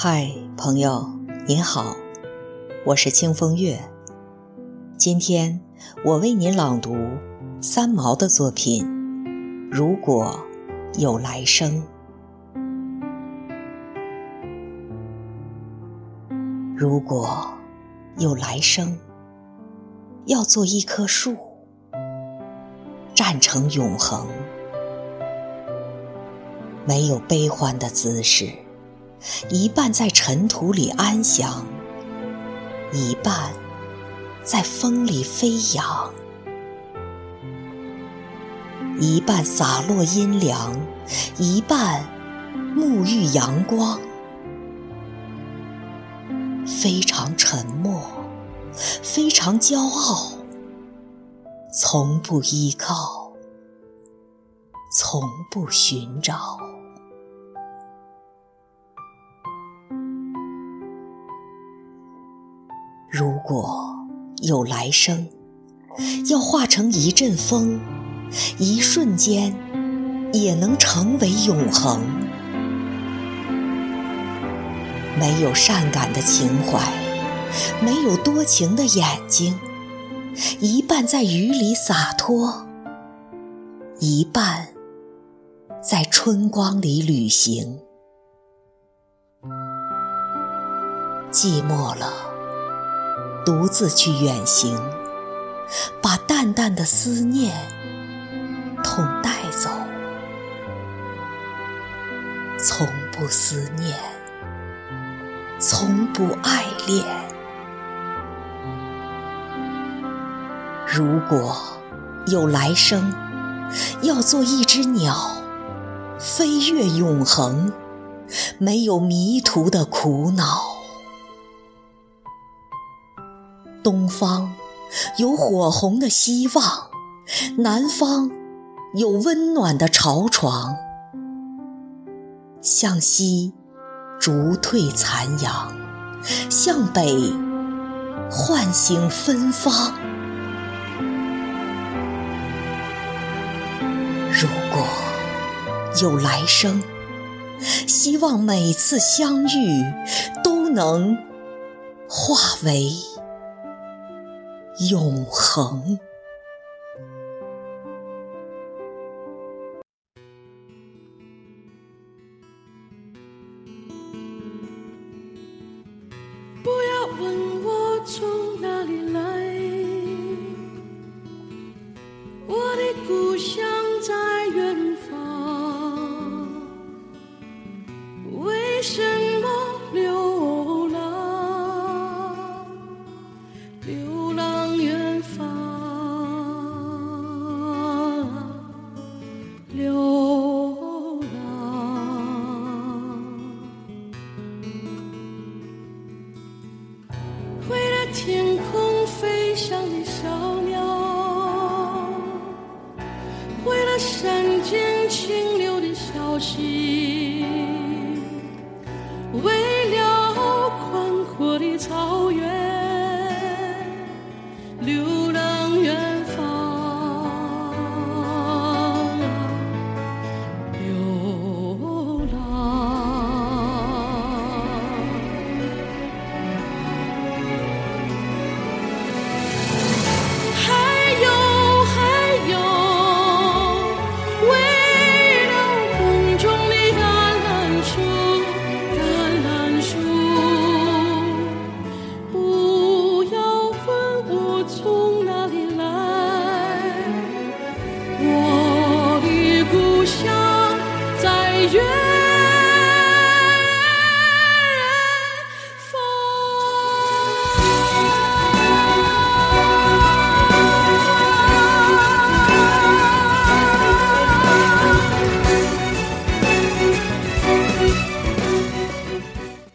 嗨，朋友，您好，我是清风月。今天我为您朗读三毛的作品《如果有来生》。如果有来生，要做一棵树，站成永恒，没有悲欢的姿势。一半在尘土里安详，一半在风里飞扬；一半洒落阴凉，一半沐浴阳光。非常沉默，非常骄傲，从不依靠，从不寻找。如果有来生，要化成一阵风，一瞬间也能成为永恒。没有善感的情怀，没有多情的眼睛，一半在雨里洒脱，一半在春光里旅行。寂寞了。独自去远行，把淡淡的思念痛带走，从不思念，从不爱恋。如果有来生，要做一只鸟，飞越永恒，没有迷途的苦恼。东方有火红的希望，南方有温暖的巢床。向西逐退残阳，向北唤醒芬芳。如果有来生，希望每次相遇都能化为。永恒。不要问我从哪里来，我的故乡在远方。为什么流浪？流。飞翔的小鸟，为了山间清流的小溪，为了宽阔的草原。